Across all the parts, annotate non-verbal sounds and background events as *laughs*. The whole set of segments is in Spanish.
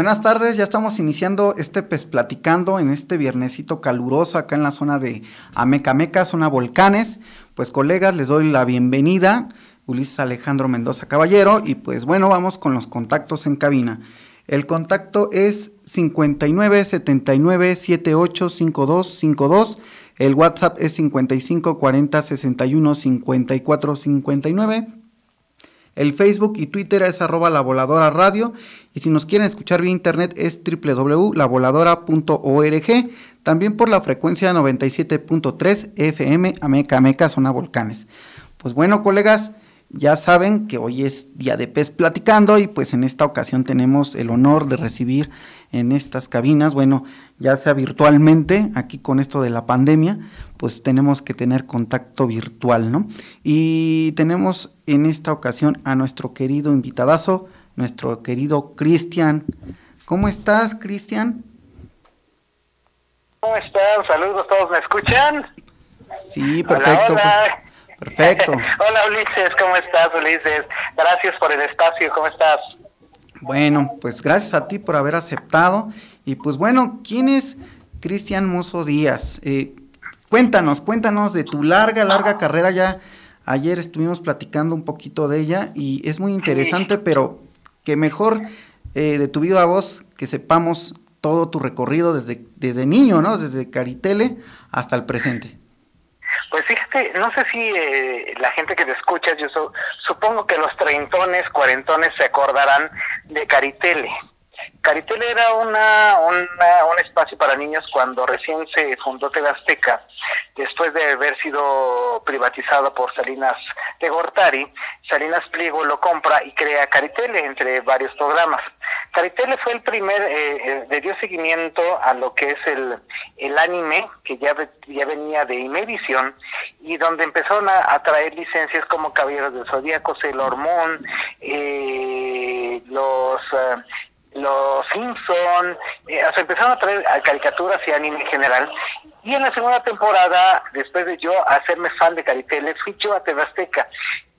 Buenas tardes, ya estamos iniciando este PES Platicando en este viernesito caluroso acá en la zona de Amecameca, zona volcanes. Pues colegas, les doy la bienvenida, Ulises Alejandro Mendoza Caballero, y pues bueno, vamos con los contactos en cabina. El contacto es 59 79 78 52 52. El WhatsApp es 55 40 61 54 59. El Facebook y Twitter es arroba la voladora radio. Y si nos quieren escuchar vía internet es www.lavoladora.org. También por la frecuencia 97.3 FM Ameca Ameca, zona volcanes. Pues bueno, colegas, ya saben que hoy es día de pez platicando y pues en esta ocasión tenemos el honor de recibir en estas cabinas, bueno, ya sea virtualmente, aquí con esto de la pandemia, pues tenemos que tener contacto virtual, ¿no? Y tenemos en esta ocasión a nuestro querido invitadazo, nuestro querido Cristian. ¿Cómo estás, Cristian? ¿Cómo están? Saludos, ¿todos me escuchan? Sí, perfecto. Hola, hola. Perfecto. *laughs* hola Ulises, ¿cómo estás Ulises? Gracias por el espacio, ¿cómo estás? Bueno, pues gracias a ti por haber aceptado. Y pues bueno, ¿quién es Cristian Mozo Díaz? Eh, cuéntanos, cuéntanos de tu larga, larga carrera. Ya ayer estuvimos platicando un poquito de ella y es muy interesante, pero que mejor eh, de tu viva voz que sepamos todo tu recorrido desde, desde niño, ¿no? Desde Caritele hasta el presente. Pues fíjate, no sé si eh, la gente que te escucha, yo su- supongo que los treintones, cuarentones se acordarán de Caritele. Caritele era una, una- un espacio para niños cuando recién se fundó TV Azteca, después de haber sido privatizado por Salinas de Gortari. Salinas Pliego lo compra y crea Caritele entre varios programas. Caritele fue el primer, eh, eh, le dio seguimiento a lo que es el, el anime, que ya, ya venía de Imevisión, y donde empezaron a, traer licencias como Caballeros del Zodíaco, Sailor Moon, eh, los... eh, los Simpson, eh, o sea, empezaron a traer caricaturas y anime en general. Y en la segunda temporada, después de yo hacerme fan de Caritele, fui yo a TV Azteca.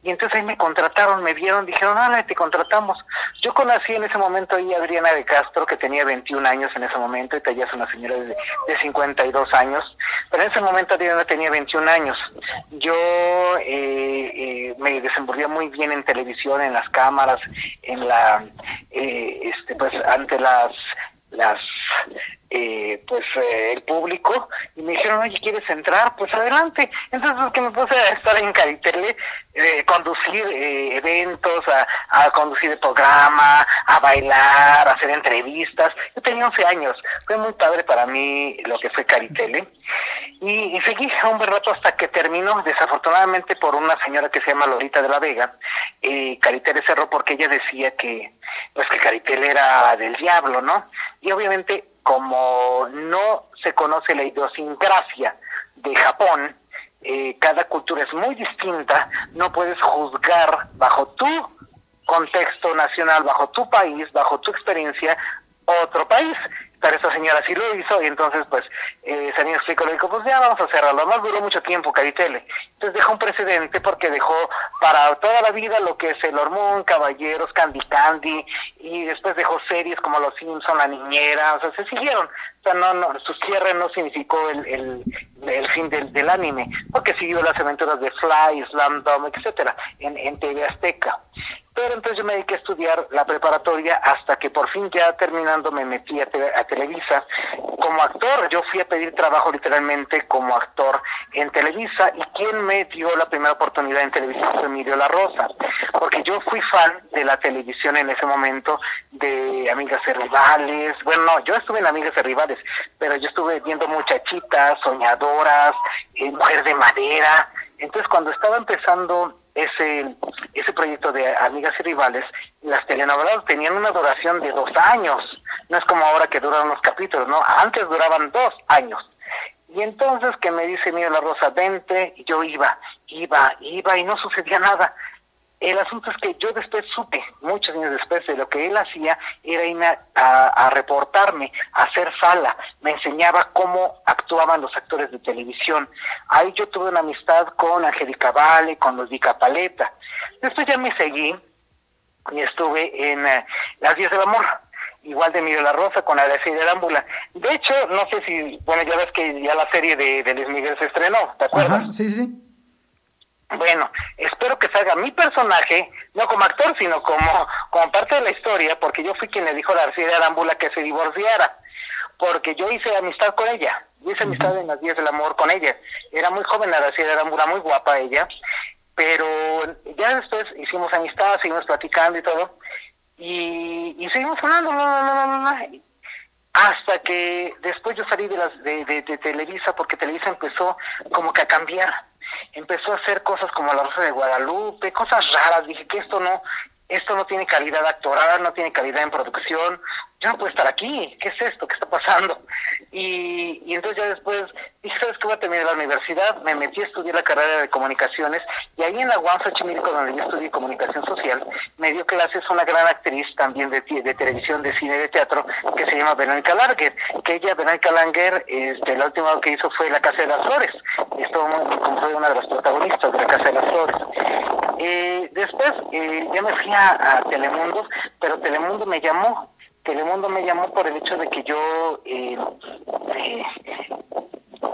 Y entonces ahí me contrataron, me vieron, dijeron, ah, te contratamos. Yo conocí en ese momento ahí a Adriana de Castro, que tenía 21 años en ese momento, y ella es una señora de, de 52 años. Pero en ese momento Adriana tenía 21 años. Yo eh, eh, me desenvolvía muy bien en televisión, en las cámaras, en la, eh, este, pues ante las, las, eh, pues eh, el público y me dijeron, oye, ¿quieres entrar? Pues adelante. Entonces que me puse a estar en Caritele, eh, conducir eh, eventos, a, conducir el programa, a bailar, a hacer entrevistas. Yo tenía 11 años, fue muy padre para mí lo que fue Caritele. Y, seguí un buen rato hasta que terminó, desafortunadamente por una señora que se llama Lolita de la Vega, eh, Caritele cerró porque ella decía que, pues que Caritele era del diablo, ¿no? Y obviamente como no se conoce la idiosincrasia de Japón, eh, cada cultura es muy distinta, no puedes juzgar bajo tu contexto nacional, bajo tu país, bajo tu experiencia, otro país. Pero esta señora sí lo hizo y entonentonces pues eh, San Explico le dijo, pues ya vamos a cerrarlo, además duró mucho tiempo Caritele, entonces dejó un precedente porque dejó para toda la vida lo que es el Hormón, Caballeros, Candy Candy, y después dejó series como Los Simpson, La Niñera, o sea, se siguieron, o sea, no, no, su cierre no significó el, el, el fin del, del anime, porque siguió las aventuras de Fly, Slam Dunk, etcétera, en, en TV Azteca. Pero entonces yo me dediqué a estudiar la preparatoria hasta que por fin ya terminando me metí a, te- a Televisa como actor. Yo fui a pedir trabajo literalmente como actor en Televisa y quien me dio la primera oportunidad en Televisa fue Emilio La Rosa, porque yo fui fan de la televisión en ese momento de Amigas y Rivales. Bueno, no, yo estuve en Amigas y Rivales, pero yo estuve viendo muchachitas, soñadoras, eh, Mujer de Madera. Entonces cuando estaba empezando ese, ese proyecto de Amigas y Rivales, las telenovelas tenían una duración de dos años. No es como ahora que duran unos capítulos, ¿no? Antes duraban dos años. Y entonces que me dice, mira la Rosa, vente, y yo iba, iba, iba, y no sucedía nada. El asunto es que yo después supe, muchos años después, de lo que él hacía era irme a, reportarme, a hacer sala. Me enseñaba cómo actuaban los actores de televisión. Ahí yo tuve una amistad con Angélica Vale, con los Paleta. Después ya me seguí y estuve en eh, Las Días del Amor, igual de Miguel La Rosa con de Arámbula. De hecho, no sé si, bueno, ya ves que ya la serie de, de Luis Miguel se estrenó, ¿te acuerdas? Sí, sí. Bueno, espero que salga mi personaje, no como actor, sino como, como parte de la historia, porque yo fui quien le dijo a García de Arámbula que se divorciara, porque yo hice amistad con ella, yo hice amistad en las días del amor con ella. Era muy joven de Arámbula, muy guapa ella, pero ya después hicimos amistad, seguimos platicando y todo, y, y seguimos hablando, no, no, no. hasta que después yo salí de, las, de, de, de Televisa, porque Televisa empezó como que a cambiar empezó a hacer cosas como La Rosa de Guadalupe, cosas raras, dije que esto no, esto no tiene calidad actoral, no tiene calidad en producción, yo no puedo estar aquí, ¿qué es esto? ¿Qué está pasando? Y, y entonces ya después dije, ¿sabes qué? Voy a terminar la universidad, me metí a estudiar la carrera de comunicaciones y ahí en la UAM Xochimilco, donde yo estudié comunicación social, me dio clases una gran actriz también de, de televisión, de cine, de teatro, que se llama Verónica Larger, que ella, Verónica Langer, este, la última que hizo fue La Casa de las Flores, estuvo fue una de las protagonistas de La Casa de las Flores. Eh, después eh, ya me fui a Telemundo, pero Telemundo me llamó, Telemundo me llamó por el hecho de que yo eh, eh,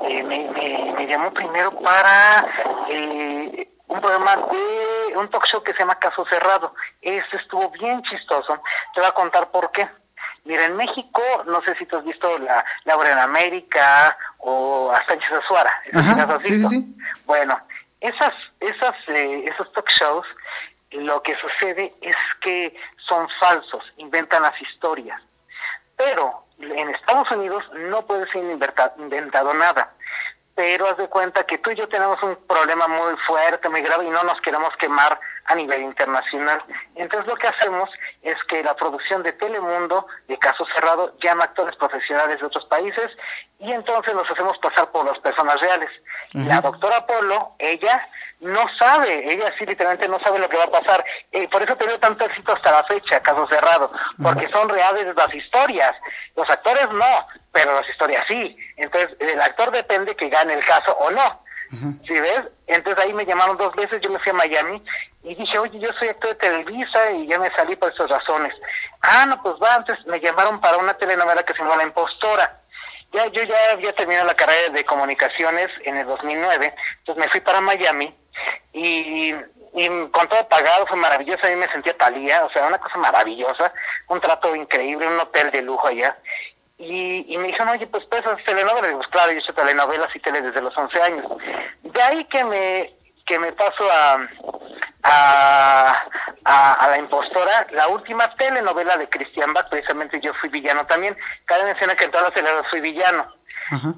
eh, me, me- me llamó primero para eh, un programa de un talk show que se llama Caso Cerrado. Este estuvo bien chistoso. Te voy a contar por qué. Mira, en México, no sé si tú has visto la Laura en América o a Sánchez Azuara. Ajá, ¿Las has sí, sí, sí. Bueno, esas, esas, eh, esos talk shows, lo que sucede es que son falsos, inventan las historias. Pero en Estados Unidos no puede ser inventado nada. Pero haz de cuenta que tú y yo tenemos un problema muy fuerte, muy grave y no nos queremos quemar a nivel internacional. Entonces lo que hacemos es que la producción de Telemundo, de Caso Cerrado, llama a actores profesionales de otros países y entonces los hacemos pasar por las personas reales. La doctora Polo, ella no sabe, ella sí literalmente no sabe lo que va a pasar. Eh, por eso ha tenido tanto éxito hasta la fecha, Caso Cerrado, porque son reales las historias. Los actores no, pero las historias sí. Entonces el actor depende que gane el caso o no. ¿Sí ves? Entonces ahí me llamaron dos veces, yo me fui a Miami y dije, oye, yo soy actor de Televisa y ya me salí por esas razones. Ah, no, pues va, entonces me llamaron para una telenovela que se llama La Impostora. Ya, yo ya había terminado la carrera de comunicaciones en el 2009, entonces me fui para Miami y, y con todo pagado fue maravilloso, a mí me sentía talía, o sea, una cosa maravillosa, un trato increíble, un hotel de lujo allá. Y, y me dijeron, oye, pues pues haces telenovelas. Pues claro, yo he hecho telenovelas y tele desde los 11 años. De ahí que me que me paso a, a, a, a La Impostora, la última telenovela de Christian Bach, precisamente yo fui villano también. Cada mencioné que en todas las telenovelas fui villano.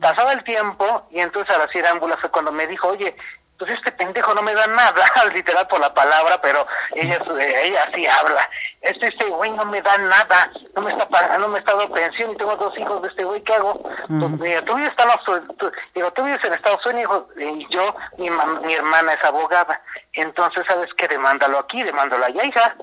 Pasaba el tiempo y entonces a la cirámbula fue cuando me dijo, oye, pues este pendejo no me da nada, *laughs* literal por la palabra, pero ella eh, ella sí habla. Este este güey no me da nada, no me está pagando, no me está dando pensión y tengo dos hijos de este güey, ¿qué hago? Pues, mira, tú vives, en Estados- tú- digo, tú vives en Estados Unidos y yo, mi, mi hermana es abogada, entonces sabes qué, demándalo aquí, demándalo allá, hija.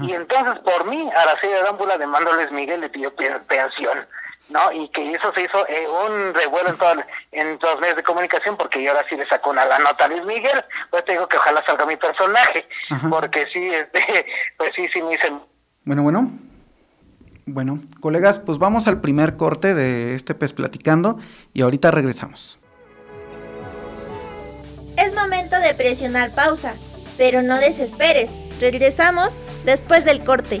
Y entonces por mí, a la serie de Arámbula, demando a Luis Miguel le pidió pe- pensión. ¿No? Y que eso se hizo eh, un revuelo en, todo, en los medios de comunicación, porque yo ahora sí le saco una la nota a Luis Miguel, pues te digo que ojalá salga mi personaje, porque sí, este, *laughs* pues sí, sí me dicen... Bueno, bueno. Bueno, colegas, pues vamos al primer corte de este pez platicando y ahorita regresamos. Es momento de presionar pausa, pero no desesperes. Regresamos después del corte.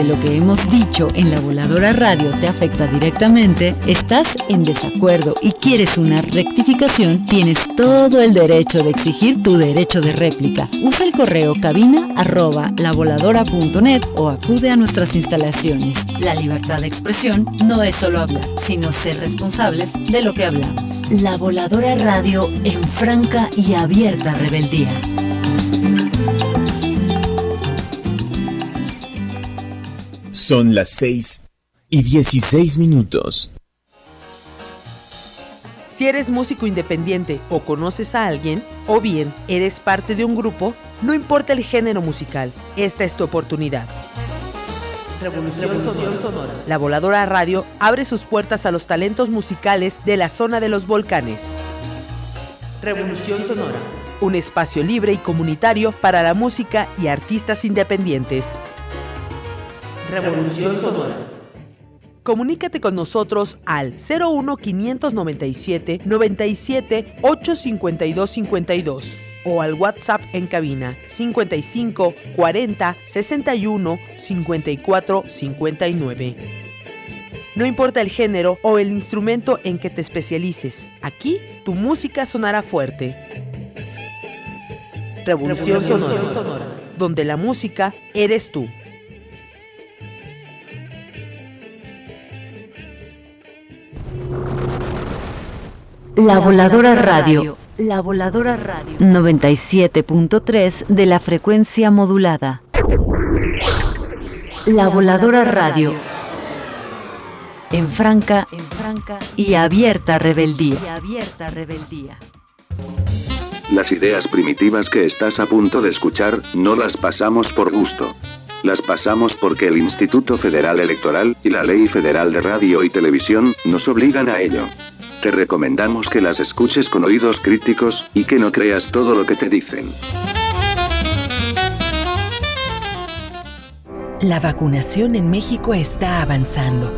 lo que hemos dicho en la voladora radio te afecta directamente, estás en desacuerdo y quieres una rectificación, tienes todo el derecho de exigir tu derecho de réplica. Usa el correo cabina arroba lavoladora.net o acude a nuestras instalaciones. La libertad de expresión no es solo hablar, sino ser responsables de lo que hablamos. La voladora radio en franca y abierta rebeldía. Son las 6 y 16 minutos. Si eres músico independiente o conoces a alguien, o bien eres parte de un grupo, no importa el género musical, esta es tu oportunidad. Revolución, Sonora. La Voladora Radio abre sus puertas a los talentos musicales de la zona de los volcanes. Revolución Sonora. Un espacio libre y comunitario para la música y artistas independientes. Revolución Sonora. Comunícate con nosotros al 01 597 97 852 52 o al WhatsApp en cabina 55 40 61 54 59. No importa el género o el instrumento en que te especialices, aquí tu música sonará fuerte. Revolución, Sonora, donde la música eres tú. La Voladora Radio. La Voladora Radio. 97.3 de la frecuencia modulada. La Voladora Radio. En franca, en franca y abierta rebeldía. Y abierta rebeldía. Las ideas primitivas que estás a punto de escuchar, no las pasamos por gusto. Las pasamos porque el Instituto Federal Electoral y la Ley Federal de Radio y Televisión nos obligan a ello. Te recomendamos que las escuches con oídos críticos, y que no creas todo lo que te dicen. La vacunación en México está avanzando.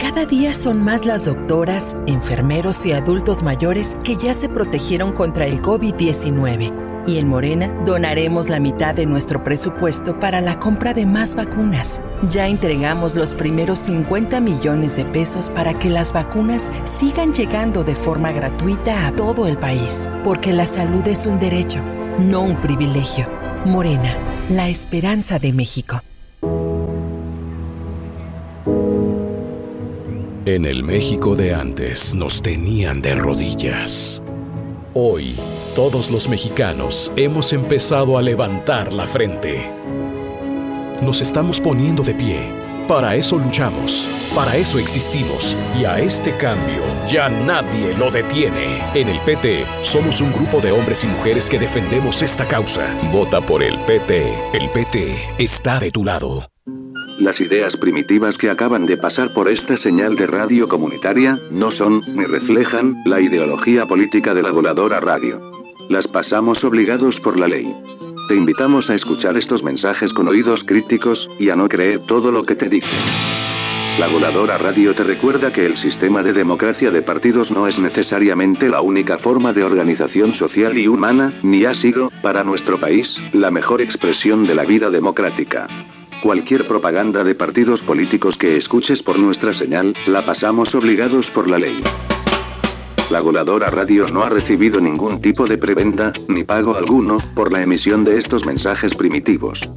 Cada día son más las doctoras, enfermeros y adultos mayores que ya se protegieron contra el COVID-19. Y en Morena donaremos la mitad de nuestro presupuesto para la compra de más vacunas. Ya entregamos los primeros 50 millones de pesos para que las vacunas sigan llegando de forma gratuita a todo el país. Porque la salud es un derecho, no un privilegio. Morena, la esperanza de México. En el México de antes nos tenían de rodillas. Hoy, todos los mexicanos hemos empezado a levantar la frente. Nos estamos poniendo de pie. Para eso luchamos, para eso existimos y a este cambio ya nadie lo detiene. En el PT somos un grupo de hombres y mujeres que defendemos esta causa. Vota por el PT. El PT está de tu lado. Las ideas primitivas que acaban de pasar por esta señal de radio comunitaria, no son, ni reflejan, la ideología política de la voladora radio. Las pasamos obligados por la ley. Te invitamos a escuchar estos mensajes con oídos críticos, y a no creer todo lo que te dicen. La voladora radio te recuerda que el sistema de democracia de partidos no es necesariamente la única forma de organización social y humana, ni ha sido, para nuestro país, la mejor expresión de la vida democrática. Cualquier propaganda de partidos políticos que escuches por nuestra señal, la pasamos obligados por la ley. La voladora radio no ha recibido ningún tipo de preventa, ni pago alguno, por la emisión de estos mensajes primitivos.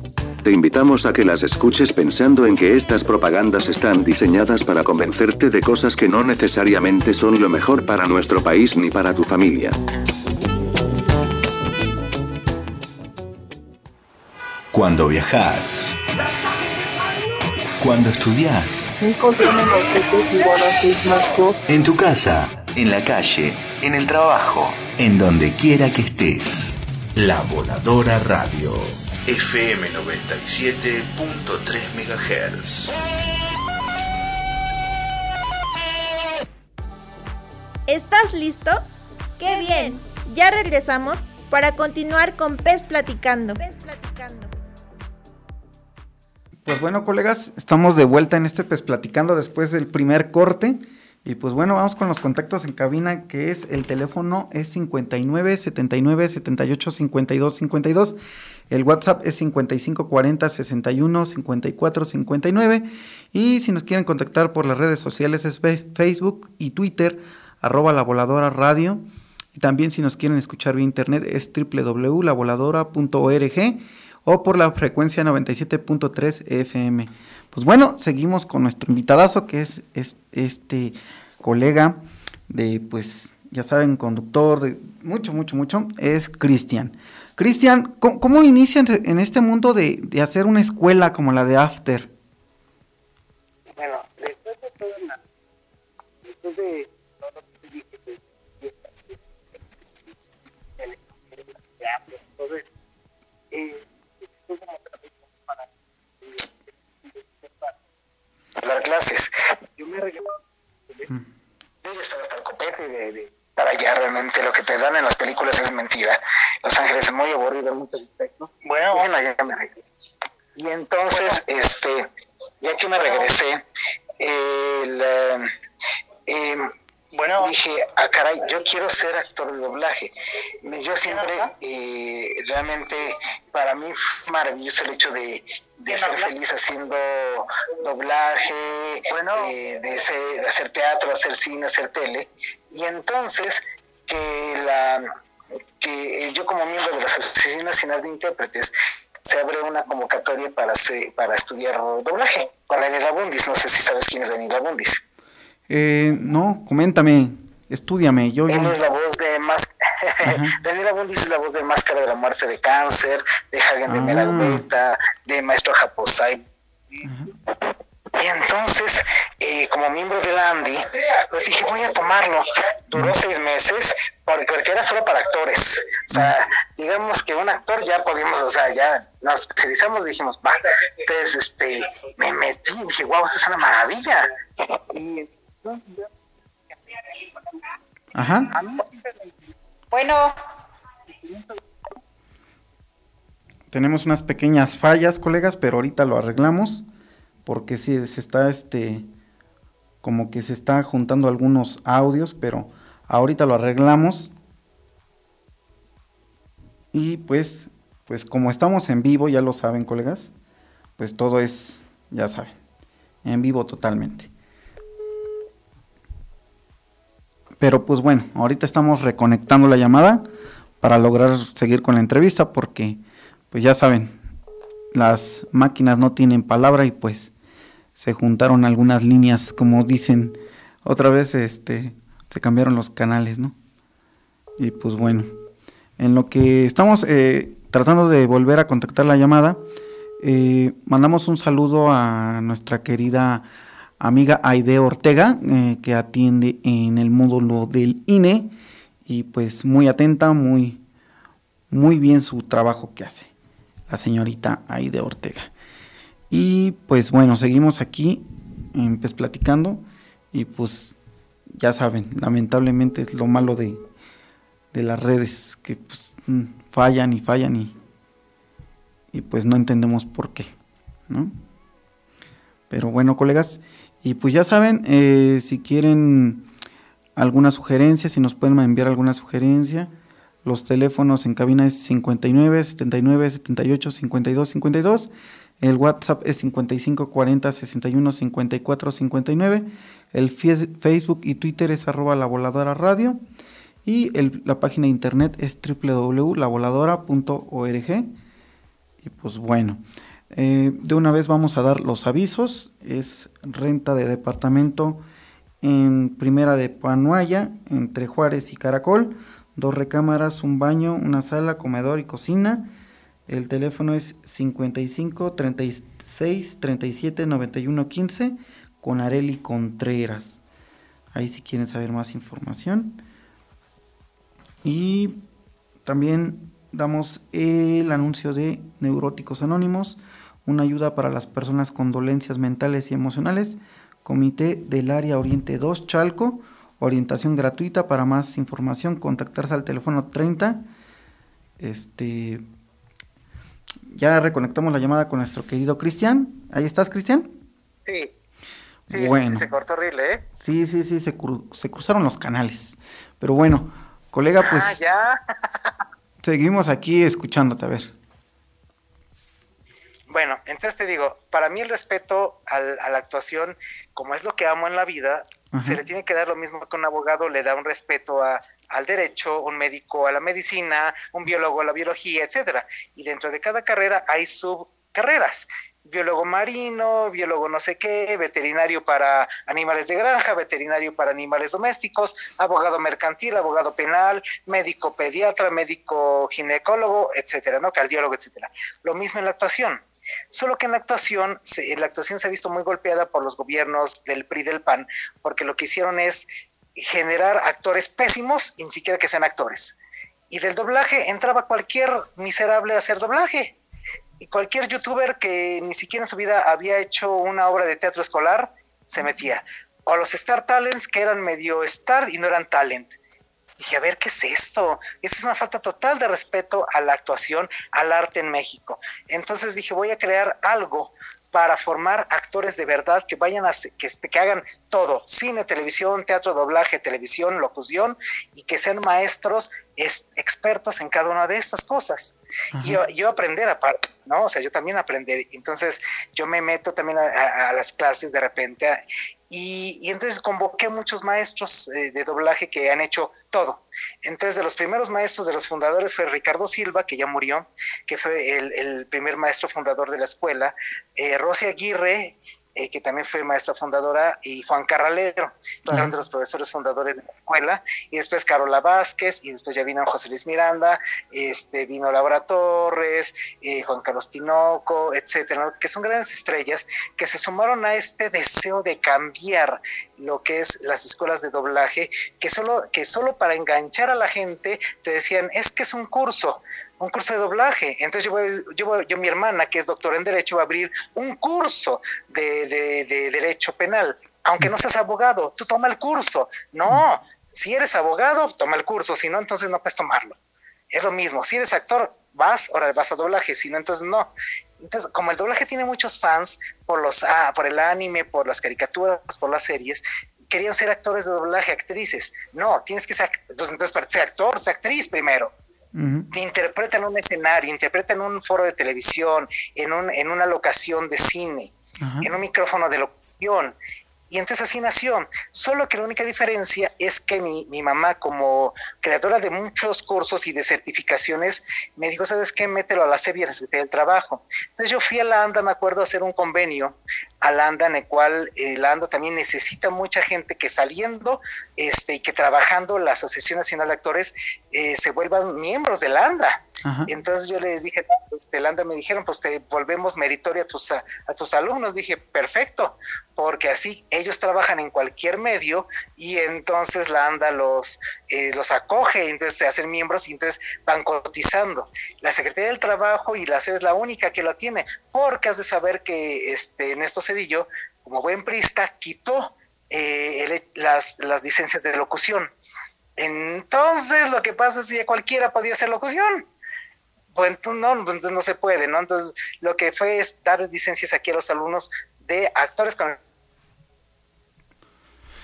Te invitamos a que las escuches pensando en que estas propagandas están diseñadas para convencerte de cosas que no necesariamente son lo mejor para nuestro país ni para tu familia. Cuando viajas. Cuando estudias. En tu casa, en la calle, en el trabajo, en donde quiera que estés. La Voladora Radio. FM 97.3 MHz. ¿Estás listo? ¡Qué bien! Ya regresamos para continuar con Pez Platicando. Pez Platicando. Pues bueno, colegas, estamos de vuelta en este Pez Platicando después del primer corte. Y pues bueno, vamos con los contactos en cabina, que es el teléfono es 59 79 78 52 52. El WhatsApp es 55 40 61 54 59. Y si nos quieren contactar por las redes sociales es Facebook y Twitter, arroba la voladora radio. Y también si nos quieren escuchar vía internet es www.lavoladora.org o por la frecuencia 97.3 FM. Pues bueno, seguimos con nuestro invitadazo que es, este colega de, pues, ya saben, conductor de mucho, mucho, mucho, es Cristian. Cristian, ¿cómo, inician en este mundo de, de, hacer una escuela como la de After? Bueno, después de todo, después de todo lo que dije, todo esto, eh, dar clases. Yo me regresé, mm. yo ya estaba hasta el copete de, de, para allá realmente lo que te dan en las películas es mentira. Los Ángeles es muy aburrido en muchos aspectos. Bueno, bueno, ya me regresé. Y entonces, este, ya que me regresé, el, eh, bueno, dije, ah, caray, yo quiero ser actor de doblaje. Yo siempre, eh, realmente, para mí fue maravilloso el hecho de, ser feliz haciendo doblaje, bueno, eh, de, hacer teatro, hacer cine, hacer tele. Y entonces, que, la, que yo como miembro de la Asociación Nacional de Intérpretes, se abre una convocatoria para, para estudiar doblaje con Daniela Bundis. No sé si sabes quién es Daniela Bundis. Eh, no, coméntame, estudiame. Yo, Él es la voz de más... *laughs* Daniela Bundis es la voz de Máscara de la Muerte de Cáncer, de Hagen de ah. Meralbeta, de Maestro Japosai. Y entonces, eh, como miembro de la Andy, pues dije, voy a tomarlo. Duró seis meses, porque, era solo para actores. O sea, digamos que un actor ya podíamos, o sea, ya nos especializamos, dijimos, va. Entonces, este, me metí, dije, wow, esto es una maravilla. Y Ajá. Bueno. Tenemos unas pequeñas fallas, colegas, pero ahorita lo arreglamos. Porque sí, se está este. Como que se está juntando algunos audios, pero ahorita lo arreglamos. Y pues, pues como estamos en vivo, ya lo saben, colegas. Pues todo es, ya saben, en vivo totalmente. Pero pues bueno, ahorita estamos reconectando la llamada para lograr seguir con la entrevista porque pues ya saben, las máquinas no tienen palabra y pues se juntaron algunas líneas, como dicen, otra vez este se cambiaron los canales, ¿no? Y pues bueno, en lo que estamos eh, tratando de volver a contactar la llamada, eh, mandamos un saludo a nuestra querida amiga Aide Ortega, eh, que atiende en el módulo del INE y pues muy atenta, muy, muy bien su trabajo que hace la señorita Aide Ortega. Y pues bueno, seguimos aquí pues platicando y pues ya saben, lamentablemente es lo malo de, de las redes que pues, mm, fallan y fallan y, y pues no entendemos por qué, ¿no? Pero bueno, colegas, y pues ya saben, eh, si quieren alguna sugerencia, si nos pueden enviar alguna sugerencia, los teléfonos en cabina es 59 79 78 52 52. El WhatsApp es 55 40 61 54 59. El Facebook y Twitter es arroba la voladora radio. Y la página de internet es www.lavoladora.org. Y pues bueno, Eh, de una vez vamos a dar los avisos. Es renta de departamento en Primera de Panuaya, entre Juárez y Caracol. Dos recámaras, un baño, una sala, comedor y cocina. El teléfono es 55 36 37 91 15 con Areli Contreras. Ahí si quieren saber más información. Y también damos el anuncio de Neuróticos Anónimos, una ayuda para las personas con dolencias mentales y emocionales. Comité del Área Oriente 2 Chalco, orientación gratuita. Para más información, contactarse al teléfono 30. Este, ya reconectamos la llamada con nuestro querido Cristian. ¿Ahí estás, Cristian? Sí. Sí, bueno. Se cortó horrible, ¿eh? Sí, sí, sí, se, se cruzaron los canales. Pero bueno, colega, pues. Ah, ya. *laughs* seguimos aquí escuchándote, a ver. Bueno, entonces te digo, para mí el respeto al, a la actuación, como es lo que amo en la vida, se le tiene que dar lo mismo que un abogado le da un respeto a, al derecho, un médico a la medicina, un biólogo a la biología, etcétera. Y dentro de cada carrera hay subcarreras biólogo marino, biólogo no sé qué, veterinario para animales de granja, veterinario para animales domésticos, abogado mercantil, abogado penal, médico pediatra, médico ginecólogo, etcétera, ¿no? Cardiólogo, etcétera. Lo mismo en la actuación. Solo que en la actuación, se, la actuación se ha visto muy golpeada por los gobiernos del PRI del PAN, porque lo que hicieron es generar actores pésimos ni siquiera que sean actores. Y del doblaje entraba cualquier miserable a hacer doblaje cualquier youtuber que ni siquiera en su vida había hecho una obra de teatro escolar se metía. O los Star Talents que eran medio star y no eran talent. Dije, a ver, ¿qué es esto? Esa es una falta total de respeto a la actuación, al arte en México. Entonces dije, voy a crear algo para formar actores de verdad que vayan a que, que hagan todo, cine, televisión, teatro, doblaje, televisión, locución, y que sean maestros expertos en cada una de estas cosas. Y yo, aprender aparte, ¿no? O sea, yo también aprender. Entonces, yo me meto también a, las clases de repente y, entonces convoqué muchos maestros eh, de doblaje que han hecho todo. Entonces, de los primeros maestros, de los fundadores, fue Ricardo Silva, que ya murió, que fue el, primer maestro fundador de la escuela, eh, Rosy Aguirre, eh, que también fue maestra fundadora, y Juan Carralero, uno de los profesores fundadores de la escuela, y después Carola Vázquez, y después ya vino José Luis Miranda, este, vino Laura Torres, eh, Juan Carlos Tinoco, etcétera, que son grandes estrellas que se sumaron a este deseo de cambiar lo que es las escuelas de doblaje, que solo, que solo para enganchar a la gente te decían, es que es un curso, un curso de doblaje. Entonces yo, voy, yo, mi hermana, que es doctora en Derecho, va a abrir un curso de, de, Derecho Penal. Aunque no seas abogado, tú toma el curso. No, si eres abogado, toma el curso, si no, entonces no puedes tomarlo. Es lo mismo, si eres actor, vas, ahora vas a doblaje, si no, entonces no. Entonces, como el doblaje tiene muchos fans por los ah, por el anime, por las caricaturas, por las series, querían ser actores de doblaje, actrices. No, tienes que ser, pues, entonces para ser actor, ser actriz primero. Interpreta en un escenario, interpreta en un foro de televisión, en, un, en una locación de cine, en un micrófono de locución. Y entonces así nació. Solo que la única diferencia es que mi, mi, mamá, como creadora de muchos cursos y de certificaciones, me dijo, ¿sabes qué? Mételo a la SEBIA, del Trabajo. Entonces yo fui a la ANDA, me acuerdo, a hacer un convenio a la ANDA, en el cual eh, la ANDA también necesita mucha gente que saliendo este, y que trabajando la Asociación Nacional de Actores eh, se vuelvan miembros de la ANDA. Entonces yo les dije, este, la ANDA me dijeron, pues te volvemos meritorio a tus, a, tus alumnos. Dije, perfecto, porque así ellos trabajan en cualquier medio y entonces la ANDA los, eh, los acoge, entonces se hacen miembros y entonces van cotizando. La Secretaría del Trabajo y la SED es la única que lo tiene, porque has de saber que este, en estos Cedillo, como buen prista, quitó eh, las, las licencias de locución. Entonces, lo que pasa es que cualquiera podía hacer locución. Pues no, pues no se puede, ¿no? Entonces, lo que fue es dar licencias aquí a los alumnos de actores.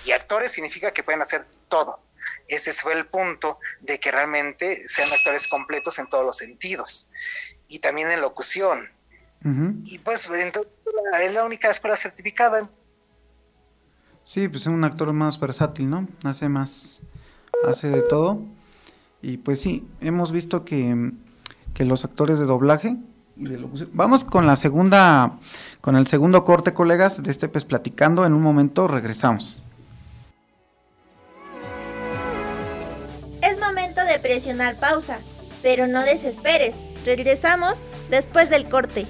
Y actores significa que pueden hacer todo. Ese fue el punto de que realmente sean actores completos en todos los sentidos. Y también en locución. Y pues entonces, es la única escuela certificada. Sí, pues es un actor más versátil, ¿no? Hace más, hace de todo. Y pues sí, hemos visto que, que los actores de doblaje Vamos con la segunda, con el segundo corte, colegas, de este pues platicando. En un momento regresamos. Es momento de presionar pausa, pero no desesperes. Regresamos después del corte.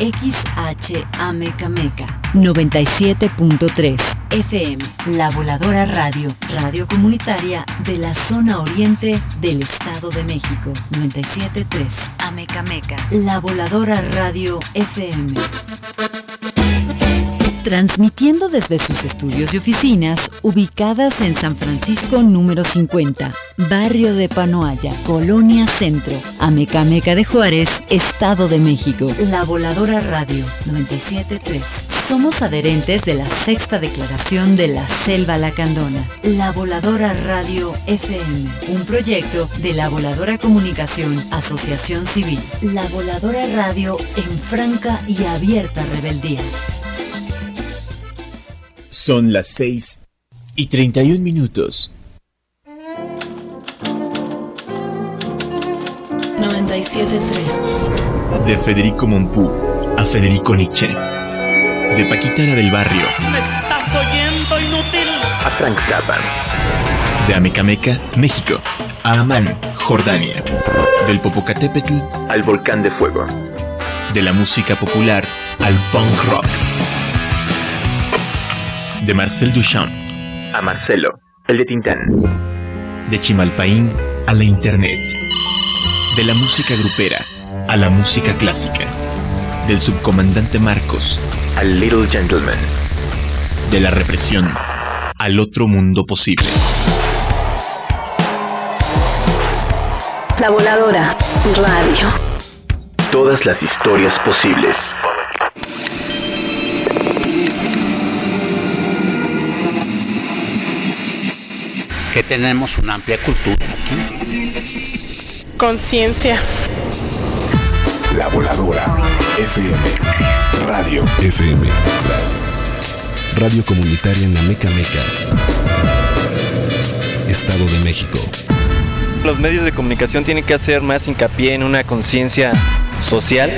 XHAMECAMECA 97.3 FM, La Voladora Radio, radio comunitaria de la zona oriente del Estado de México. 97.3 Amecameca, La Voladora Radio FM. Transmitiendo desde sus estudios y oficinas ubicadas en San Francisco número 50, barrio de Panoaya, Colonia Centro, Amecameca de Juárez, Estado de México. La Voladora Radio 973. Somos adherentes de la sexta declaración de la Selva Lacandona. La Voladora Radio FM, un proyecto de la Voladora Comunicación, Asociación Civil. La Voladora Radio en franca y abierta rebeldía. Son las 6 y 31 minutos. 97.3 De Federico Mompú a Federico Nietzsche. De Paquita la del Barrio ¿Me estás oyendo, inútil? a Frank Zappa. De Amecameca, México, a Amán, Jordania. Del Popocatépetl al Volcán de Fuego. De la música popular al punk rock. De Marcel Duchamp a Marcelo, el de Tintán. De Chimalpaín a la Internet. De la música grupera a la música clásica. Del subcomandante Marcos al Little Gentleman. De la represión al otro mundo posible. La Voladora Radio. Todas las historias posibles. Que tenemos una amplia cultura aquí. Conciencia. La Voladora FM. Radio FM. Radio, Radio Comunitaria Nameca Meca. Estado de México. Los medios de comunicación tienen que hacer más hincapié en una conciencia social.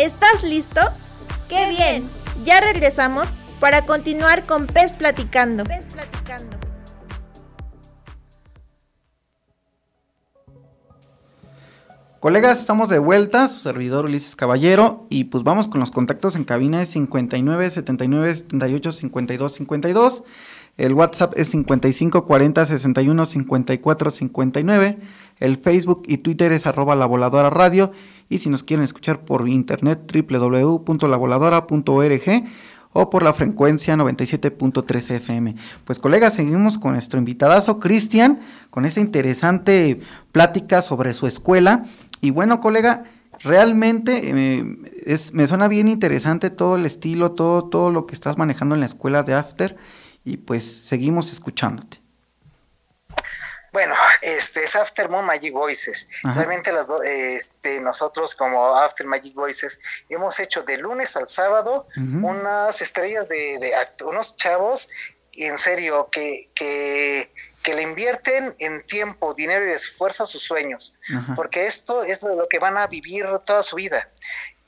¿Estás listo? ¡Qué bien! Ya regresamos para continuar con Pez Platicando. Pez Platicando. Colegas, estamos de vuelta, su servidor Ulises Caballero, y pues vamos con los contactos en cabina de 59 79 78 52 52. El WhatsApp es 55 40 61 54 59. El Facebook y Twitter es arroba la voladora radio. Y si nos quieren escuchar por internet, www.lavoladora.org o por la frecuencia 97.3 FM. Pues colegas, seguimos con nuestro invitadazo Cristian, con esta interesante plática sobre su escuela. Y bueno, colega, realmente eh, es, me suena bien interesante todo el estilo, todo, todo lo que estás manejando en la escuela de After. Y pues seguimos escuchándote. Bueno, este es After Moon Magic Voices. Ajá. Realmente las do- este, nosotros como After Magic Voices hemos hecho de lunes al sábado unas estrellas de, de act- unos chavos, y en serio, que, que, que le invierten en tiempo, dinero y esfuerzo a sus sueños. Ajá. Porque esto es de lo que van a vivir toda su vida.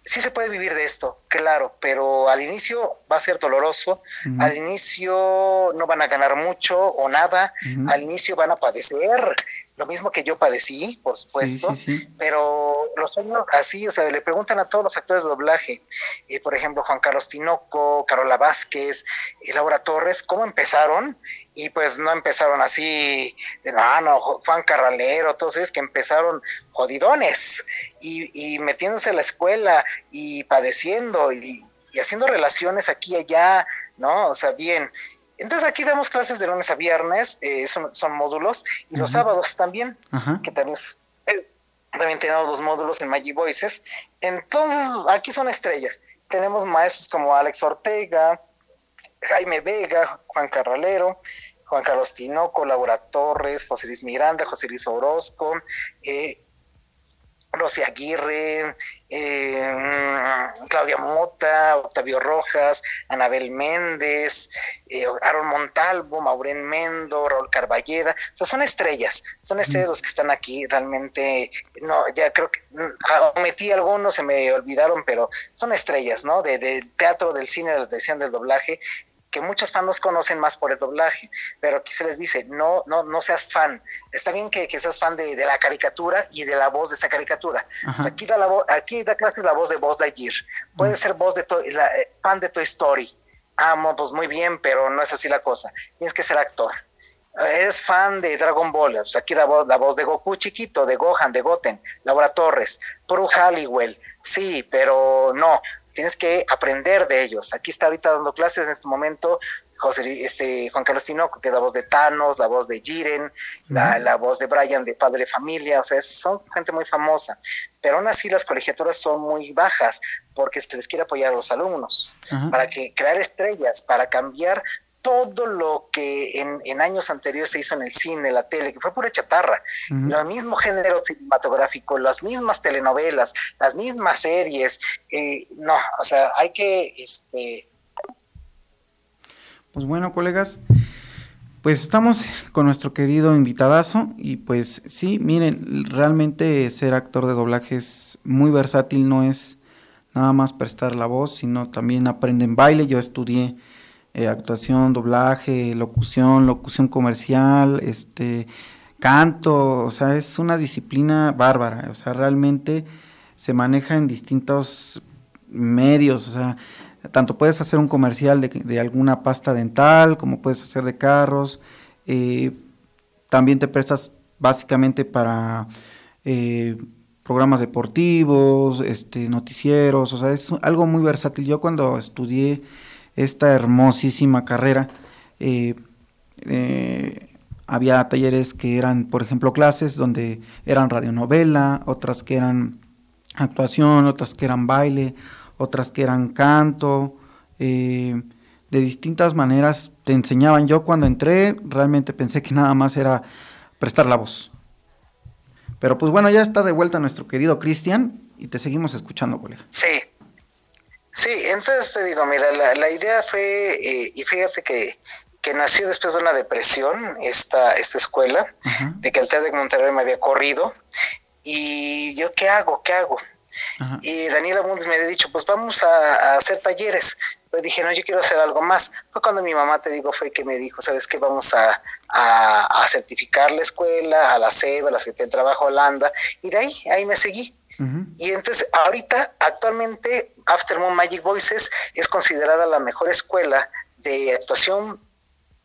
Sí se puede vivir de esto, claro, pero al inicio va a ser doloroso, al inicio no van a ganar mucho o nada, al inicio van a padecer, lo mismo que yo padecí, por supuesto, Sí, sí, sí. pero los sueños así, o sea, le preguntan a todos los actores de doblaje, eh, por ejemplo, Juan Carlos Tinoco, Carola Vázquez, y Laura Torres, ¿cómo empezaron? Y pues no empezaron así, de no, no, Juan Carralero, todos ellos que empezaron jodidones y, y metiéndose a la escuela y padeciendo y, y haciendo relaciones aquí y allá, ¿no? O sea, bien. Entonces aquí damos clases de lunes a viernes, eh, son, son módulos, y los sábados también que también es, es- también tenemos los módulos en Magic Voices. Entonces, aquí son estrellas. Tenemos maestros como Alex Ortega, Jaime Vega, Juan Carralero, Juan Carlos Tinoco, Laura Torres, José Luis Miranda, José Luis Orozco, eh, Rosy Aguirre, eh, Claudia Mota, Octavio Rojas, Anabel Méndez, eh, Aaron Montalvo, Maureen Mendo, Raúl Carballeda, o sea, son estrellas, son estrellas los que están aquí, realmente, no, ya creo que metí algunos, se me olvidaron, pero son estrellas, ¿no? De, de teatro, del cine, de la televisión, del doblaje, que muchos fans nos conocen más por el doblaje, pero aquí se les dice, no, no, no seas fan. Está bien que, seas fan de, la caricatura y de la voz de esa caricatura. aquí, da la aquí da clases la voz de Buzz Lightyear. Puede ser voz de la, eh, fan de Toy Story. Amo, pues muy bien, pero no es así la cosa. Tienes que ser actor. Eres fan de Dragon Ball, pues aquí la voz, la voz de Goku chiquito, de Gohan, de Goten, Laura Torres, Pru Halliwell, sí, pero no, tienes que aprender de ellos. Aquí está ahorita dando clases en este momento José, este, Juan Carlos Tinoco, que es la voz de Thanos, la voz de Jiren, la, voz de Brian de Padre de Familia, o sea, son gente muy famosa. Pero aún así las colegiaturas son muy bajas porque se les quiere apoyar a los alumnos para que crear estrellas, para cambiar todo lo que en, años anteriores se hizo en el cine, la tele, que fue pura chatarra, el mismo género cinematográfico, las mismas telenovelas, las mismas series, eh, no, o sea, hay que, este... Pues bueno, colegas, pues estamos con nuestro querido invitadazo y pues sí, miren, realmente ser actor de doblaje es muy versátil, no es nada más prestar la voz, sino también aprenden baile, yo estudié eh, actuación, doblaje, locución, locución comercial, este, canto, o sea, es una disciplina bárbara, o sea, realmente se maneja en distintos medios, o sea, tanto puedes hacer un comercial de, alguna pasta dental, como puedes hacer de carros, eh, también te prestas básicamente para eh, programas deportivos, este, noticieros, o sea, es algo muy versátil. Yo cuando estudié esta hermosísima carrera. Eh, eh, había talleres que eran, por ejemplo, clases donde eran radionovela, otras que eran actuación, otras que eran baile, otras que eran canto. Eh, de distintas maneras te enseñaban. Yo cuando entré realmente pensé que nada más era prestar la voz. Pero pues bueno, ya está de vuelta nuestro querido Cristian y te seguimos escuchando, colega. Sí, Sí, entonces te digo, mira, la, idea fue, eh, y fíjate que, que, nació después de una depresión esta, esta escuela, de que el TED de Monterrey me había corrido, y yo, ¿qué hago? ¿Qué hago? Y Daniela Mundes me había dicho, pues vamos a, hacer talleres. Pues dije, no, yo quiero hacer algo más. Fue cuando mi mamá, te digo, fue que me dijo, ¿sabes qué? Vamos a, a, certificar la escuela, a la SEBA, a la Secretaría del Trabajo Holanda, y de ahí, ahí me seguí. Y entonces, ahorita, actualmente, Aftermoon Magic Voices es considerada la mejor escuela de actuación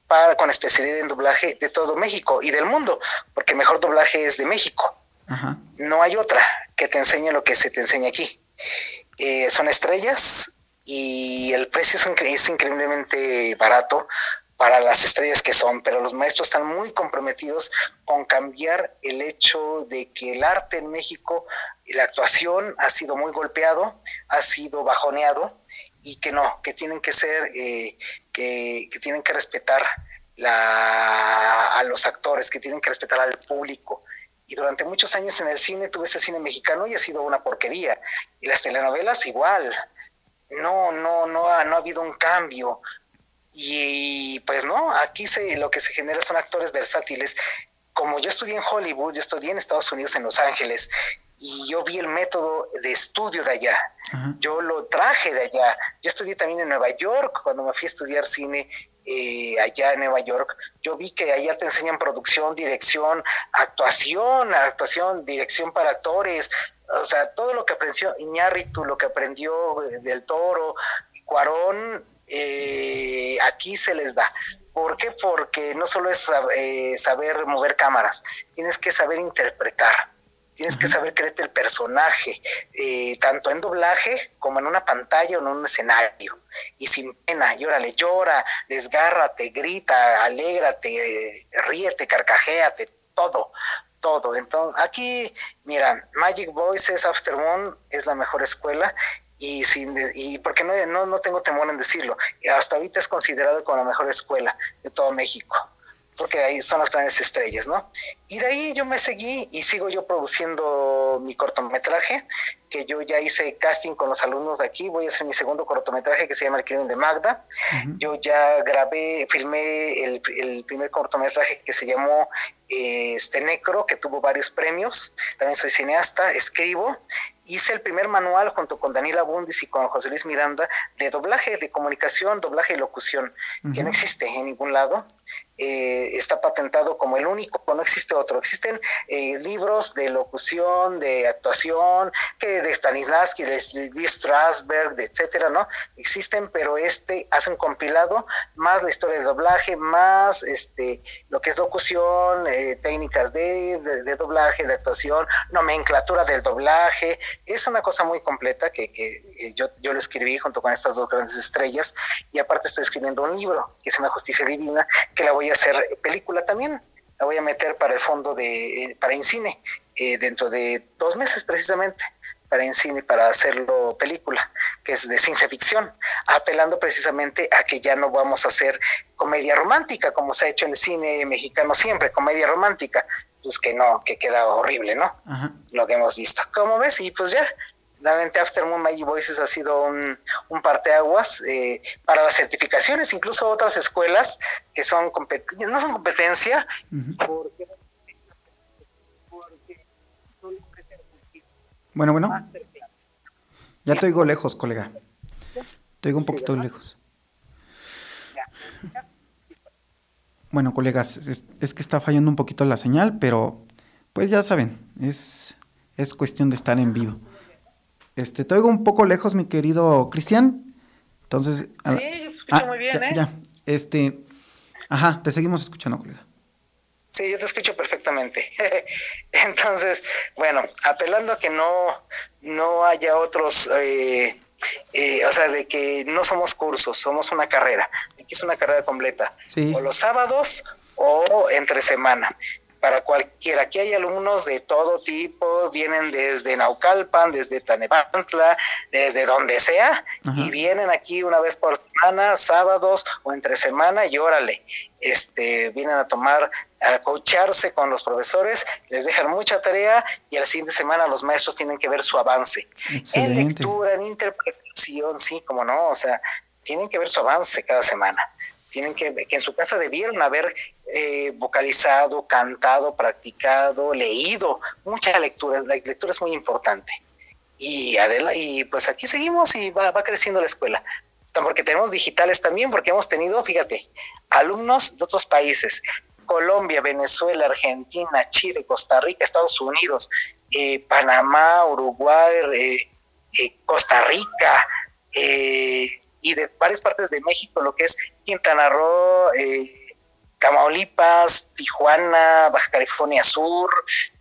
para, con especialidad en doblaje de todo México y del mundo, porque mejor doblaje es de México. No hay otra que te enseñe lo que se te enseña aquí. Eh, son estrellas y el precio es increíblemente barato para las estrellas que son, pero los maestros están muy comprometidos con cambiar el hecho de que el arte en México la actuación ha sido muy golpeado, ha sido bajoneado y que no, que tienen que ser, eh, que, tienen que respetar a los actores, que tienen que respetar al público. Y durante muchos años en el cine tuve ese cine mexicano y ha sido una porquería. Y las telenovelas igual. No, no, no ha, no ha habido un cambio. Y pues no, aquí se, lo que se genera son actores versátiles. Como yo estudié en Hollywood, yo estudié en Estados Unidos, en Los Ángeles, y yo vi el método de estudio de allá. Yo lo traje de allá. Yo estudié también en Nueva York, cuando me fui a estudiar cine eh, allá en Nueva York. Yo vi que allá te enseñan producción, dirección, actuación, actuación, dirección para actores. O sea, todo lo que aprendió Iñárritu, lo que aprendió eh, del Toro, Cuarón, eh, aquí se les da. ¿Por qué? Porque no solo es eh, saber mover cámaras, tienes que saber interpretar, tienes que saber creerte el personaje, eh, tanto en doblaje como en una pantalla o en un escenario. Y sin pena, llórale, llora, desgárrate, grita, alégrate, ríete, carcajéate, todo, todo. Entonces, aquí, mira, Magic Voices Aftermoon es la mejor escuela y sin y porque no, no, no tengo temor en decirlo, hasta ahorita es considerado como la mejor escuela de todo México. Porque ahí son las grandes estrellas, ¿no? Y de ahí yo me seguí y sigo yo produciendo mi cortometraje, que yo ya hice casting con los alumnos de aquí, voy a hacer mi segundo cortometraje que se llama El crimen de Magda. Yo ya grabé, filmé el, el primer cortometraje que se llamó eh, este Necro, que tuvo varios premios. También soy cineasta, escribo. Hice el primer manual junto con Daniela Bundis y con José Luis Miranda de doblaje, de comunicación, doblaje y locución, que no existe en ningún lado. Eh, está patentado como el único, no existe otro. Existen eh, libros de locución, de actuación, que de Stanislavski, de, de Strasberg, de etcétera, ¿no? Existen, pero este hace un compilado más la historia de doblaje, más este lo que es locución, eh, técnicas de, de, doblaje, de actuación, nomenclatura del doblaje. Es una cosa muy completa que, que yo, yo lo escribí junto con estas dos grandes estrellas y aparte estoy escribiendo un libro que se llama Justicia Divina, que la voy a hacer película también. La voy a meter para el fondo de, para Incine, eh, dentro de dos meses precisamente, para Incine, para hacerlo película, que es de ciencia ficción, apelando precisamente a que ya no vamos a hacer comedia romántica, como se ha hecho en el cine mexicano siempre, comedia romántica, pues que no, que queda horrible, ¿no? Lo que hemos visto. ¿Cómo ves? Y pues ya, Realmente After Moon Magic Voices ha sido un, un parteaguas eh, para las certificaciones, incluso otras escuelas que son no son competencia, porque, Bueno, bueno. Ya te oigo lejos, colega. Te oigo un poquito lejos. Bueno, colegas, es, es, que está fallando un poquito la señal, pero pues ya saben, es, es cuestión de estar en vivo. Este, te oigo un poco lejos, mi querido Cristian. Entonces. Sí, escucho muy bien, ya, ¿eh? Ya, este. Ajá, te seguimos escuchando, colega. Sí, yo te escucho perfectamente. *laughs* Entonces, bueno, apelando a que no, no haya otros, eh, eh, o sea, de que no somos cursos, somos una carrera. Aquí es una carrera completa. Sí. O los sábados o entre semana para cualquiera. Aquí hay alumnos de todo tipo, vienen desde Naucalpan, desde Tanepantla, desde donde sea, Ajá. y vienen aquí una vez por semana, sábados o entre semana, y órale, este, vienen a tomar, a coacharse con los profesores, les dejan mucha tarea y a la siguiente semana los maestros tienen que ver su avance. Excelente. En lectura, en interpretación, sí, como no, o sea, tienen que ver su avance cada semana tienen que, que en su casa debieron haber eh, vocalizado, cantado, practicado, leído, mucha lectura, la lectura es muy importante. Y, Adela, y pues aquí seguimos y va, va creciendo la escuela. Porque tenemos digitales también, porque hemos tenido, fíjate, alumnos de otros países, Colombia, Venezuela, Argentina, Chile, Costa Rica, Estados Unidos, eh, Panamá, Uruguay, eh, eh, Costa Rica, y de varias partes de México, lo que es Quintana Roo, eh, Tamaulipas, Tijuana, Baja California Sur,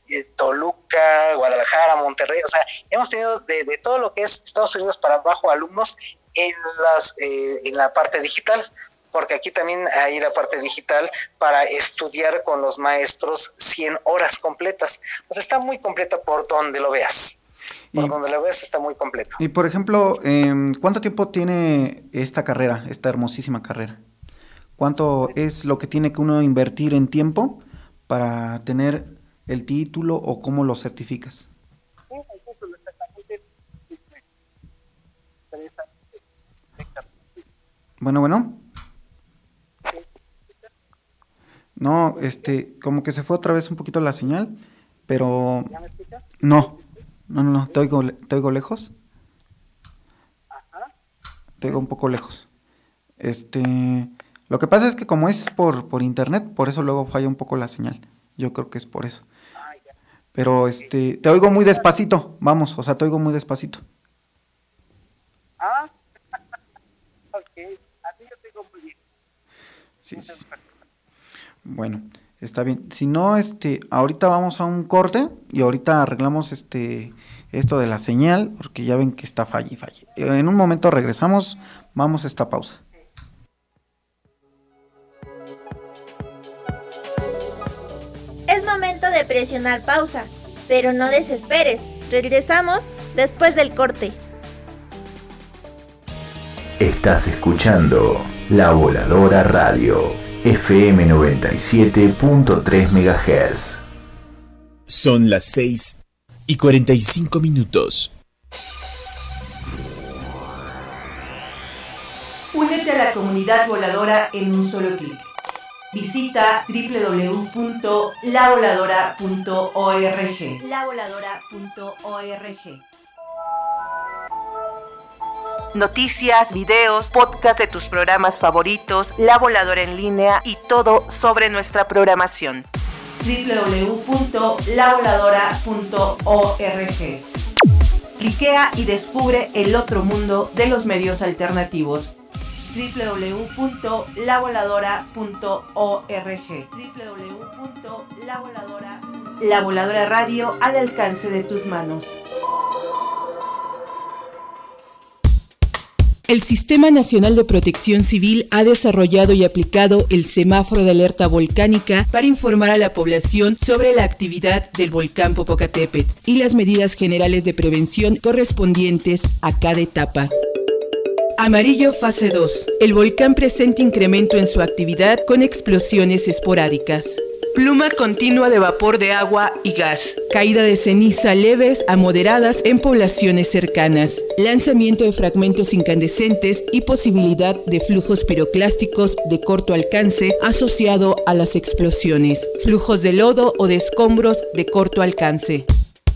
eh, Toluca, Guadalajara, Monterrey, o sea, hemos tenido de, todo lo que es Estados Unidos para abajo alumnos en, las, eh, en la parte digital, porque aquí también hay la parte digital para estudiar con los maestros 100 horas completas. Sea, está muy completa por donde lo veas. Por y, donde lo veas está muy completo. Y por ejemplo, eh, ¿cuánto tiempo tiene esta carrera, esta hermosísima carrera? ¿Cuánto es lo que tiene que uno invertir en tiempo para tener el título o cómo lo certificas? Bueno, bueno. No, este, como que se fue otra vez un poquito la señal, pero... ¿Ya me escuchas? No, no, no, no, te oigo, te oigo lejos. Ajá. Te oigo un poco lejos. Este, lo que pasa es que como es por, por internet, por eso luego falla un poco la señal. Yo creo que es por eso. Ah, ya. Pero este, te oigo muy despacito, vamos, o sea, te oigo muy despacito. Ah, *laughs* ok, así yo te oigo muy bien. Sí, sí, sí. Bueno, está bien. Si no, este, ahorita vamos a un corte y ahorita arreglamos este esto de la señal, porque ya ven que está falle y falle. En un momento regresamos, vamos a esta pausa. Es momento de presionar pausa, pero no desesperes. Regresamos después del corte. Estás escuchando La Voladora Radio FM 97.3 MHz. Son las 6 y 45 minutos. Únete a la comunidad voladora en un solo clic. Visita www.lavoladora.org. Lavoladora.org. Noticias, videos, podcast de tus programas favoritos, La Voladora en línea y todo sobre nuestra programación. www.lavoladora.org. Cliquea y descubre el otro mundo de los medios alternativos www.lavoladora.org www.lavoladora La Voladora Radio al alcance de tus manos. El Sistema Nacional de Protección Civil ha desarrollado y aplicado el semáforo de alerta volcánica para informar a la población sobre la actividad del volcán Popocatépetl y las medidas generales de prevención correspondientes a cada etapa. Amarillo fase 2. El volcán presenta incremento en su actividad con explosiones esporádicas. Pluma continua de vapor de agua y gas. Caída de ceniza leves a moderadas en poblaciones cercanas. Lanzamiento de fragmentos incandescentes y posibilidad de flujos piroclásticos de corto alcance asociado a las explosiones. Flujos de lodo o de escombros de corto alcance.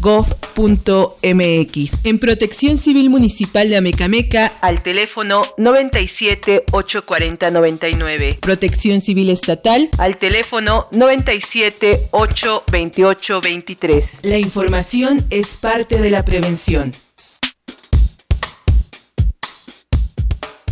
www.senapred.gov.mx. En Protección Civil Municipal de Amecameca al teléfono 97 840 99. Protección Civil Estatal al teléfono 97 8 28 23. La información es parte de la prevención.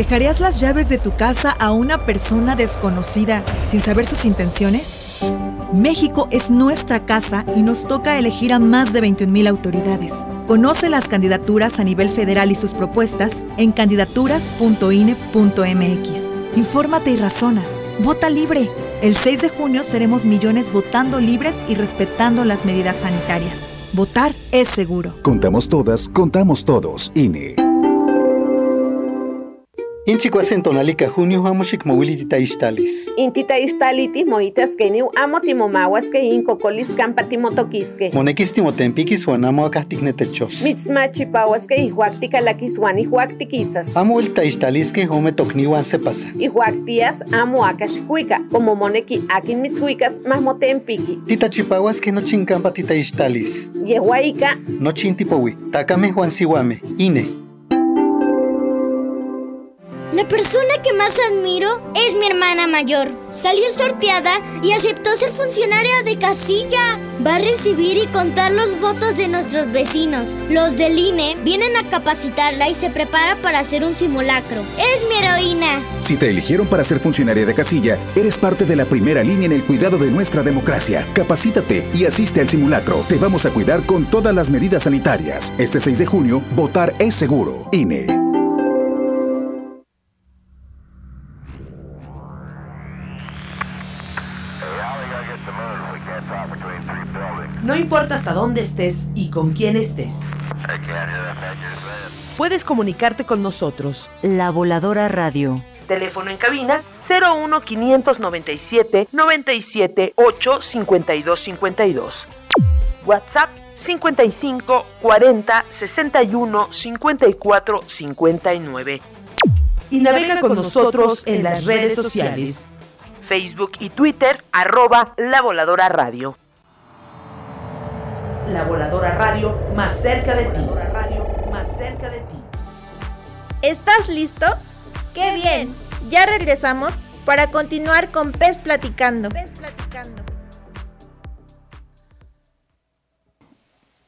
¿Dejarías las llaves de tu casa a una persona desconocida sin saber sus intenciones? México es nuestra casa y nos toca elegir a más de 21.000 autoridades. Conoce las candidaturas a nivel federal y sus propuestas en candidaturas.ine.mx. Infórmate y razona. Vota libre. El 6 de junio seremos millones votando libres y respetando las medidas sanitarias. Votar es seguro. Contamos todas, contamos todos. INE. Inchikuasen tonalika junio amo xikmowilitita ixtalis. Intita ixtalitis moitas keniu amo timomahuaske inkokolis kampa timotokiske. Monekis timotempikis uan amo akah tiknetechos. Mitzmachipauaske ihuak tikalakis uan ihuak tikisas. Amo ilta ixtaliske ome tokniuan se pasa. Ihuak tias amo aka xikuika, como moneki akin mitzhuikas más motempiki. Titachipauaske nochin kampa tita ixtalis. Yehuaika. Nochin tipowi. Takame Juan Siwame. Ine. La persona que más admiro es mi hermana mayor. Salió sorteada y aceptó ser funcionaria de casilla. Va a recibir y contar los votos de nuestros vecinos. Los del INE vienen a capacitarla y se prepara para hacer un simulacro. Es mi heroína. Si te eligieron para ser funcionaria de casilla, eres parte de la primera línea en el cuidado de nuestra democracia. Capacítate y asiste al simulacro. Te vamos a cuidar con todas las medidas sanitarias. Este 6 de junio, votar es seguro. INE. Importa hasta dónde estés y con quién estés. Puedes comunicarte con nosotros. La Voladora Radio. Teléfono en cabina 01 597 97 8 52 52. WhatsApp 55 40 61 54 59. Y navega con nosotros en las redes sociales. Facebook y Twitter, arroba La Voladora Radio. La Voladora Radio, más cerca de ti. Radio, más cerca de ti. ¿Estás listo? ¡Qué bien! Ya regresamos para continuar con Pez Platicando.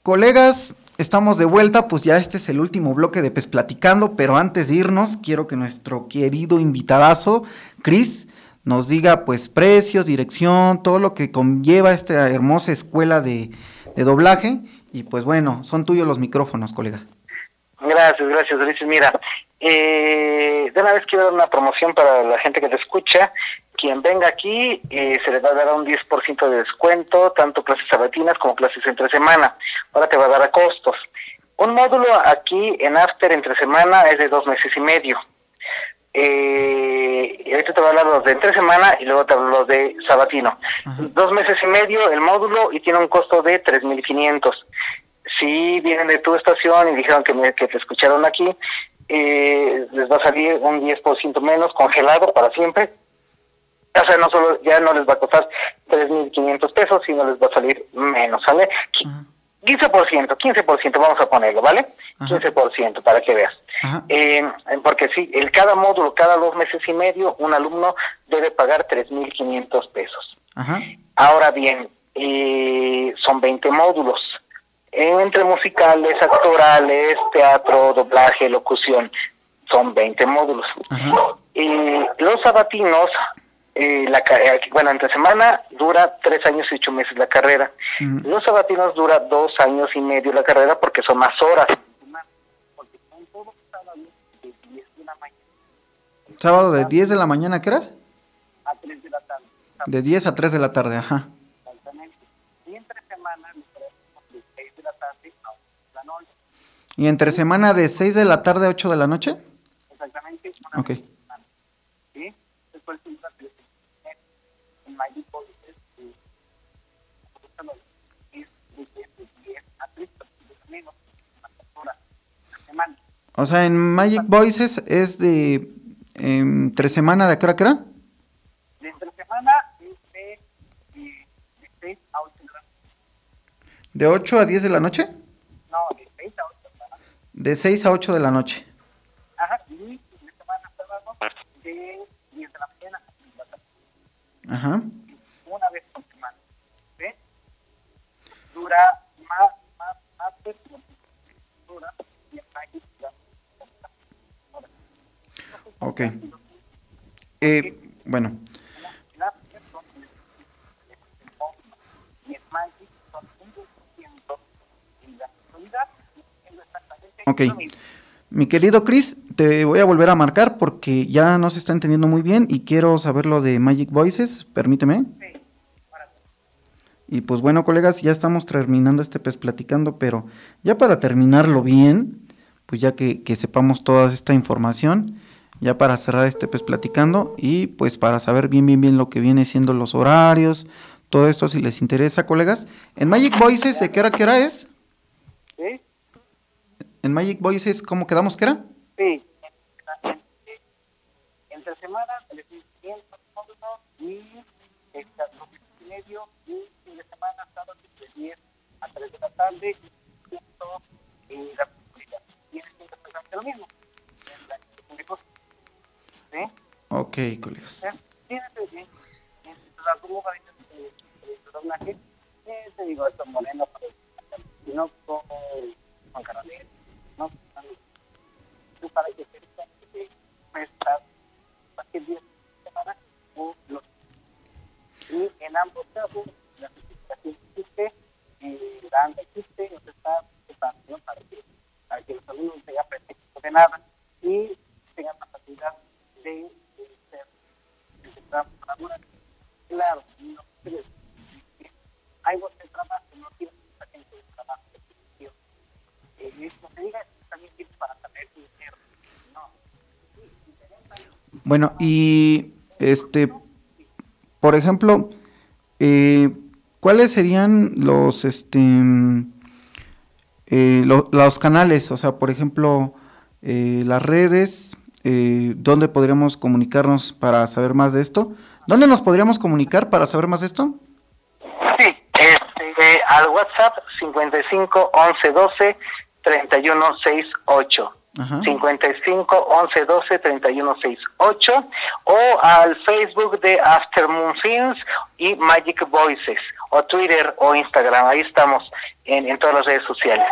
Colegas, estamos de vuelta, pues ya este es el último bloque de Pez Platicando, pero antes de irnos, quiero que nuestro querido invitadazo, Cris, nos diga pues precios, dirección, todo lo que conlleva esta hermosa escuela de, de doblaje. Y pues bueno, son tuyos los micrófonos, colega. Gracias, gracias, Ulises. Mira, eh, de una vez quiero dar una promoción para la gente que te escucha. Quien venga aquí eh, se le va a dar un 10% de descuento, tanto clases sabatinas como clases entre semana. Ahora te va a dar a costos. Un módulo aquí en After entre semana es de dos meses y medio. Eh, ahorita te voy a hablar los de entre semana y luego te hablo los de sabatino. Dos meses y medio el módulo y tiene un costo de 3.500. Si vienen de tu estación y dijeron que, me, que te escucharon aquí, eh, les va a salir un 10% menos congelado para siempre. O sea, no solo ya no les va a costar 3.500 pesos, sino les va a salir menos, ¿sale? 15%, 15% vamos a ponerlo, ¿vale? 15% para que veas. Eh, porque sí, el cada módulo, cada dos meses y medio, un alumno debe pagar 3.500 pesos. Ahora bien, eh, son 20 módulos entre musicales, actorales, teatro, doblaje, locución. Son 20 módulos. Eh, los sabatinos, eh, la, eh, bueno, entre semana dura tres años y ocho meses la carrera. Los sabatinos dura dos años y medio la carrera porque son más horas. ¿Sábado de 10 de la mañana, qué horas? A 3 de la tarde. De 10 a 3 de la tarde, ajá. ¿Y entre semana de 6 de la tarde a 8 de la noche? Exactamente. Ok. ¿Sí? Después en Magic O sea, en Magic Voices es de entre semana de qué hora qué hora? De entre semana es de, de, de 6 a 8 de la noche. ¿De 8 a 10 de la noche? No, de 6 a 8 de la noche. De 6 a 8 de la noche. Ajá. Una vez por semana. ¿Sí? Dura más, más, más de dura Ok. Eh, bueno. Ok. Mi querido Chris, te voy a volver a marcar porque ya no se está entendiendo muy bien y quiero saber lo de Magic Voices, permíteme. Y pues bueno, colegas, ya estamos terminando este pez platicando, pero ya para terminarlo bien, pues ya que, que sepamos toda esta información, ya para cerrar este pez platicando y pues para saber bien, bien, bien lo que viene siendo los horarios, todo esto si les interesa, colegas. En Magic Voices, ¿de qué hora, qué hora es? ¿Sí? En Magic Voices, ¿cómo quedamos que era? Sí. Entre semana, 3.500 módulos y extra y medio y fin de semana, sábado de 10 a 3 de la tarde y puntos en la publicidad. Viene siendo exactamente lo mismo. En la públicos. ¿Sí? Ok, colegas. Fíjense bien, las variantes de, eh, te digo, esto Moreno, no con Juan Carabel, no sé, para que que de semana o los y en ambos casos la certificación existe, eh, la ANDA existe, no se está preparando para que, para que los alumnos no tengan pretexto de nada y tengan la facilidad de, ser de ser. Claro, no tienes, hay vos que trabajo, no tienes mucha gente de trabajo de. Eh, no te digas que también tienes para dinero. No. Bueno, y este, por ejemplo, eh, ¿cuáles serían los, este, eh, lo- los canales? O sea, por ejemplo, eh, las redes, eh, ¿dónde podríamos comunicarnos para saber más de esto? ¿Dónde nos podríamos comunicar para saber más de esto? Este, al WhatsApp 55 11 12 31 68. 55 11 12 31 68 o al Facebook de Aftermoon Films y Magic Voices o Twitter o Instagram. Ahí estamos en, en todas las redes sociales.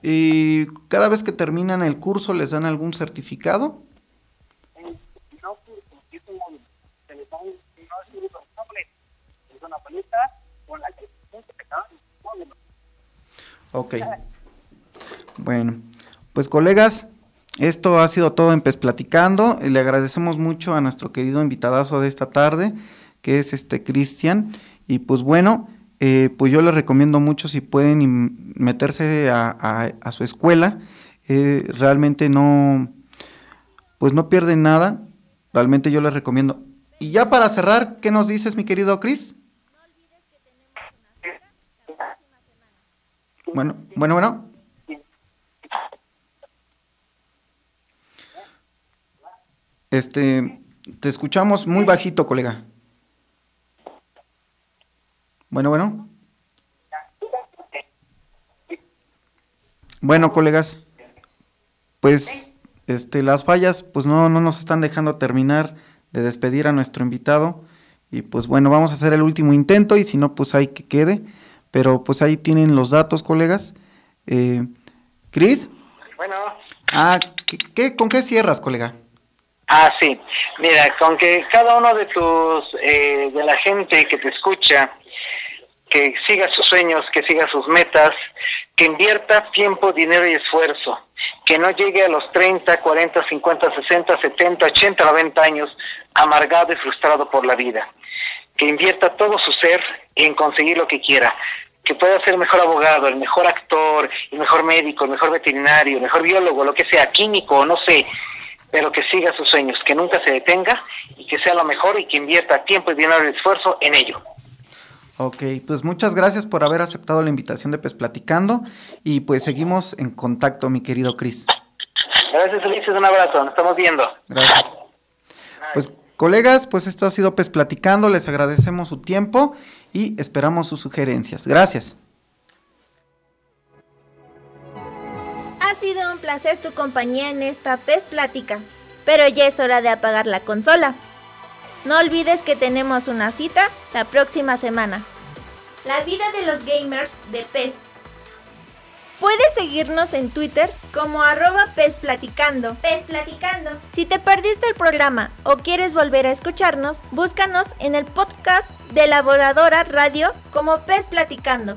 ¿Y cada vez que terminan el curso les dan algún certificado? Ok. Bueno, pues colegas, esto ha sido todo en PES Platicando. Le agradecemos mucho a nuestro querido invitadazo de esta tarde, que es este Cristian. Y pues bueno, eh, pues yo les recomiendo mucho si pueden meterse a, a- a su escuela. Eh, realmente no, pues no pierden nada. Realmente yo les recomiendo. Y ya para cerrar, ¿qué nos dices, mi querido Chris? Bueno, bueno, bueno. Este, te escuchamos muy bajito, colega. Bueno, bueno. Bueno, colegas, pues este, las fallas pues no, no nos están dejando terminar de despedir a nuestro invitado y pues bueno, vamos a hacer el último intento y si no pues ahí que quede, pero pues ahí tienen los datos, colegas. Eh, Cris, Bueno. ah, ¿qué, qué- con qué cierras, colega? Ah, sí. Mira, con que cada uno de tus, eh, de la gente que te escucha, que siga sus sueños, que siga sus metas, que invierta tiempo, dinero y esfuerzo, que no llegue a los 30, 40, 50, 60, 70, 80, 90 años amargado y frustrado por la vida, que invierta todo su ser en conseguir lo que quiera, que pueda ser el mejor abogado, el mejor actor, el mejor médico, el mejor veterinario, el mejor biólogo, lo que sea, químico, no sé, pero que siga sus sueños, que nunca se detenga y que sea lo mejor y que invierta tiempo y dinero y esfuerzo en ello. Ok, pues muchas gracias por haber aceptado la invitación de Pes Platicando y pues seguimos en contacto, mi querido Cris. Gracias, Ulises, un abrazo, nos estamos viendo. Gracias. Pues colegas, pues esto ha sido Pes Platicando, les agradecemos su tiempo y esperamos sus sugerencias. Gracias. Sido un placer tu compañía en esta PES Plática, pero ya es hora de apagar la consola. No olvides que tenemos una cita la próxima semana. La vida de los gamers de PES. Puedes seguirnos en Twitter como arroba PES Platicando. PES Platicando. Si te perdiste el programa o quieres volver a escucharnos, búscanos en el podcast de la Voladora Radio como PES Platicando.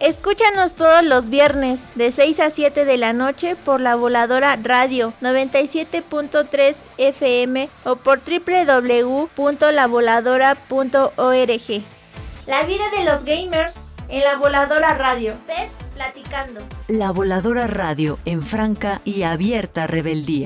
Escúchanos todos los viernes de 6 a 7 de la noche por la voladora radio 97.3 FM o por www.lavoladora.org. La vida de los gamers en la voladora radio. PES Platicando. La Voladora Radio en franca y abierta rebeldía.